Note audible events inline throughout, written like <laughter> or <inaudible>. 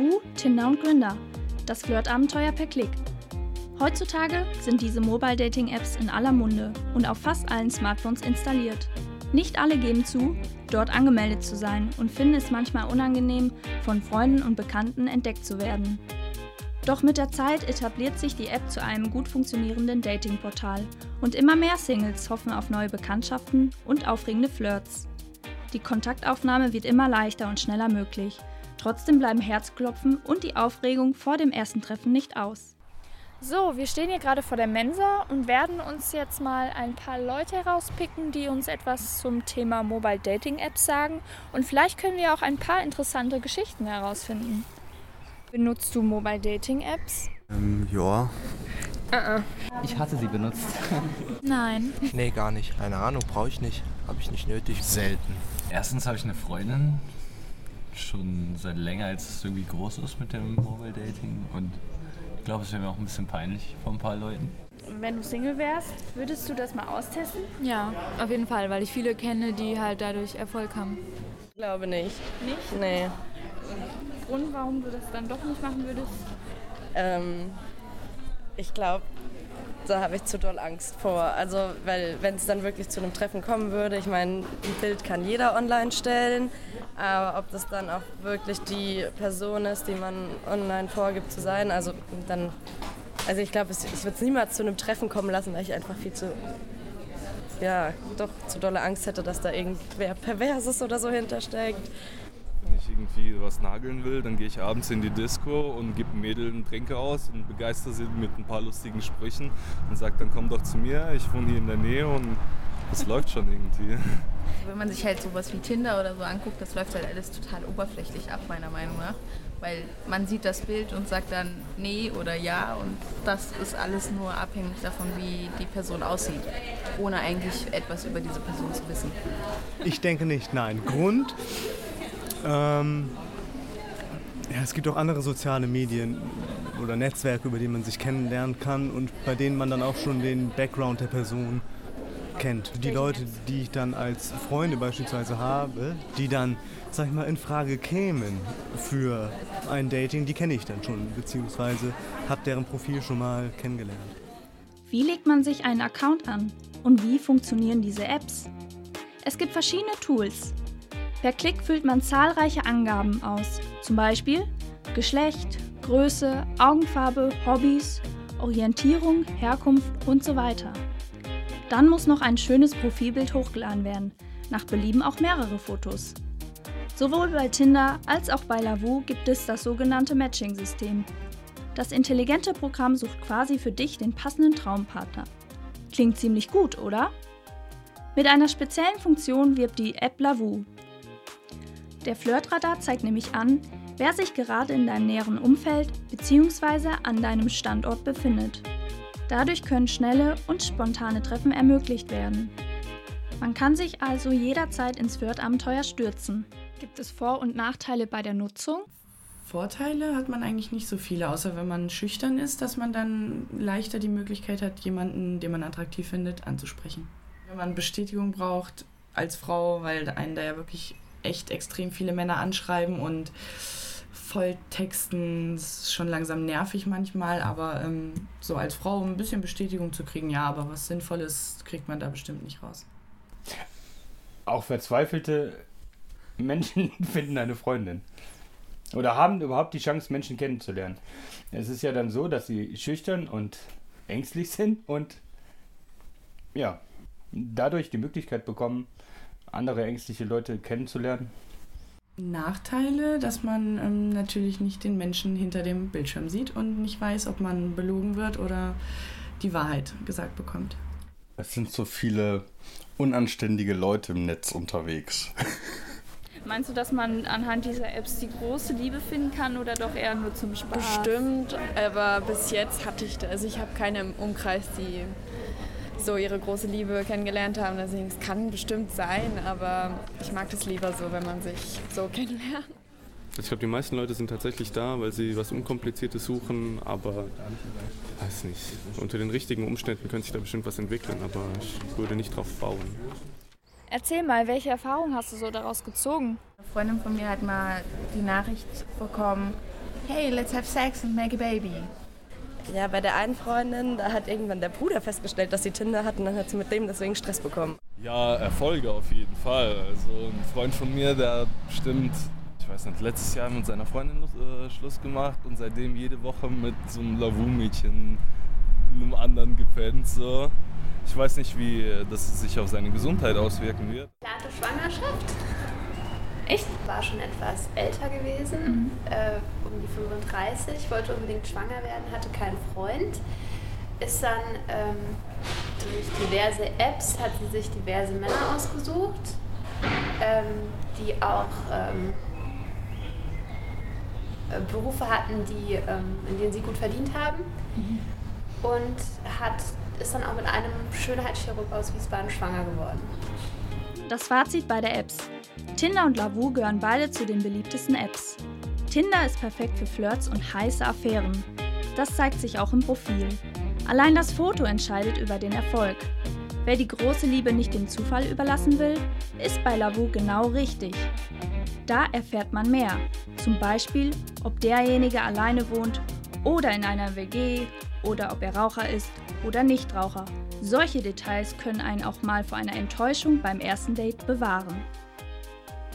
Lavu, Tinder und Grindr. Das Flirtabenteuer per Klick. Heutzutage sind diese Mobile Dating Apps in aller Munde und auf fast allen Smartphones installiert. Nicht alle geben zu, dort angemeldet zu sein und finden es manchmal unangenehm, von Freunden und Bekannten entdeckt zu werden. Doch mit der Zeit etabliert sich die App zu einem gut funktionierenden Datingportal und immer mehr Singles hoffen auf neue Bekanntschaften und aufregende Flirts. Die Kontaktaufnahme wird immer leichter und schneller möglich. Trotzdem bleiben Herzklopfen und die Aufregung vor dem ersten Treffen nicht aus. So, wir stehen hier gerade vor der Mensa und werden uns jetzt mal ein paar Leute herauspicken, die uns etwas zum Thema Mobile Dating Apps sagen. Und vielleicht können wir auch ein paar interessante Geschichten herausfinden. Benutzt du Mobile Dating Apps? Ähm, ja. Uh -uh. Ich hatte sie benutzt. <laughs> Nein. Nee, gar nicht. Keine Ahnung, brauche ich nicht. Habe ich nicht nötig. Selten. Erstens habe ich eine Freundin, schon seit länger, als es irgendwie groß ist mit dem Mobile Dating. Und ich glaube, es wäre mir auch ein bisschen peinlich von ein paar Leuten. Wenn du Single wärst, würdest du das mal austesten? Ja, auf jeden Fall, weil ich viele kenne, die halt dadurch Erfolg haben. Ich glaube nicht. Nicht? Nee. Grund, warum du das dann doch nicht machen würdest? Ähm, ich glaube, da habe ich zu doll Angst vor. Also, weil wenn es dann wirklich zu einem Treffen kommen würde, ich meine, ein Bild kann jeder online stellen, aber ob das dann auch wirklich die Person ist, die man online vorgibt zu sein, also dann, also ich glaube, ich würde es niemals zu einem Treffen kommen lassen, weil ich einfach viel zu, ja, doch zu dolle Angst hätte, dass da irgendwer Perverses oder so hintersteckt. Wenn ich irgendwie was nageln will, dann gehe ich abends in die Disco und gebe einem Mädel einen Tränke aus und begeister sie mit ein paar lustigen Sprüchen und sage, dann komm doch zu mir, ich wohne hier in der Nähe und das läuft schon irgendwie. Wenn man sich halt sowas wie Tinder oder so anguckt, das läuft halt alles total oberflächlich ab, meiner Meinung nach. Weil man sieht das Bild und sagt dann nee oder ja und das ist alles nur abhängig davon, wie die Person aussieht, ohne eigentlich etwas über diese Person zu wissen. Ich denke nicht, nein. Grund, ähm, ja, es gibt auch andere soziale Medien oder Netzwerke, über die man sich kennenlernen kann und bei denen man dann auch schon den Background der Person kennt. Die Leute, die ich dann als Freunde beispielsweise habe, die dann, sag ich mal, in Frage kämen für ein Dating, die kenne ich dann schon, beziehungsweise habe deren Profil schon mal kennengelernt. Wie legt man sich einen Account an? Und wie funktionieren diese Apps? Es gibt verschiedene Tools. Per Klick füllt man zahlreiche Angaben aus, zum Beispiel Geschlecht, Größe, Augenfarbe, Hobbys, Orientierung, Herkunft und so weiter. Dann muss noch ein schönes Profilbild hochgeladen werden, nach Belieben auch mehrere Fotos. Sowohl bei Tinder als auch bei Lavu gibt es das sogenannte Matching-System. Das intelligente Programm sucht quasi für dich den passenden Traumpartner. Klingt ziemlich gut, oder? Mit einer speziellen Funktion wirbt die App Lavu. Der Flirtradar zeigt nämlich an, wer sich gerade in deinem näheren Umfeld bzw. an deinem Standort befindet. Dadurch können schnelle und spontane Treffen ermöglicht werden. Man kann sich also jederzeit ins Flirtabenteuer stürzen. Gibt es Vor- und Nachteile bei der Nutzung? Vorteile hat man eigentlich nicht so viele, außer wenn man schüchtern ist, dass man dann leichter die Möglichkeit hat, jemanden, den man attraktiv findet, anzusprechen. Wenn man Bestätigung braucht als Frau, weil einen da ja wirklich echt extrem viele Männer anschreiben und Volltexten ist schon langsam nervig manchmal, aber ähm, so als Frau um ein bisschen Bestätigung zu kriegen, ja, aber was Sinnvolles kriegt man da bestimmt nicht raus. Auch verzweifelte Menschen <laughs> finden eine Freundin. Oder haben überhaupt die Chance, Menschen kennenzulernen. Es ist ja dann so, dass sie schüchtern und ängstlich <laughs> sind und ja, dadurch die Möglichkeit bekommen, andere ängstliche Leute kennenzulernen. Nachteile, dass man ähm, natürlich nicht den Menschen hinter dem Bildschirm sieht und nicht weiß, ob man belogen wird oder die Wahrheit gesagt bekommt. Es sind so viele unanständige Leute im Netz unterwegs. <laughs> Meinst du, dass man anhand dieser Apps die große Liebe finden kann oder doch eher nur zum Spaß? Bestimmt, aber bis jetzt hatte ich, also ich habe keine im Umkreis, die so ihre große Liebe kennengelernt haben. Deswegen, es kann bestimmt sein, aber ich mag das lieber so, wenn man sich so kennenlernt. Ich glaube, die meisten Leute sind tatsächlich da, weil sie was Unkompliziertes suchen, aber weiß nicht. Unter den richtigen Umständen könnte sich da bestimmt was entwickeln, aber ich würde nicht drauf bauen. Erzähl mal, welche Erfahrungen hast du so daraus gezogen? Eine Freundin von mir hat mal die Nachricht bekommen, hey, let's have sex and make a baby. Ja, bei der einen Freundin, da hat irgendwann der Bruder festgestellt, dass sie Tinder hat und dann hat sie mit dem deswegen Stress bekommen. Ja, Erfolge auf jeden Fall. Also ein Freund von mir, der bestimmt, ich weiß nicht, letztes Jahr mit seiner Freundin äh, Schluss gemacht und seitdem jede Woche mit so einem Lavu-Mädchen, einem anderen gepennt. So. Ich weiß nicht, wie das sich auf seine Gesundheit auswirken wird. Plante Schwangerschaft. Echt? War schon etwas älter gewesen, mhm. äh, um die 35, wollte unbedingt schwanger werden, hatte keinen Freund. Ist dann ähm, durch diverse Apps, hat sie sich diverse Männer ausgesucht, ähm, die auch ähm, äh, Berufe hatten, die, ähm, in denen sie gut verdient haben. Mhm. Und hat, ist dann auch mit einem Schönheitschirurg aus Wiesbaden schwanger geworden. Das Fazit bei der Apps. Tinder und Lavu gehören beide zu den beliebtesten Apps. Tinder ist perfekt für Flirts und heiße Affären. Das zeigt sich auch im Profil. Allein das Foto entscheidet über den Erfolg. Wer die große Liebe nicht dem Zufall überlassen will, ist bei Lavu genau richtig. Da erfährt man mehr. Zum Beispiel, ob derjenige alleine wohnt oder in einer WG oder ob er Raucher ist oder Nichtraucher. Solche Details können einen auch mal vor einer Enttäuschung beim ersten Date bewahren.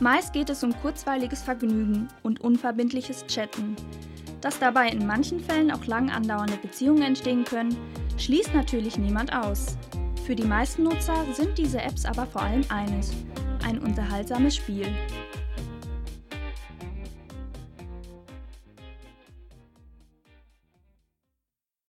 Meist geht es um kurzweiliges Vergnügen und unverbindliches Chatten. Dass dabei in manchen Fällen auch lang andauernde Beziehungen entstehen können, schließt natürlich niemand aus. Für die meisten Nutzer sind diese Apps aber vor allem eines, ein unterhaltsames Spiel.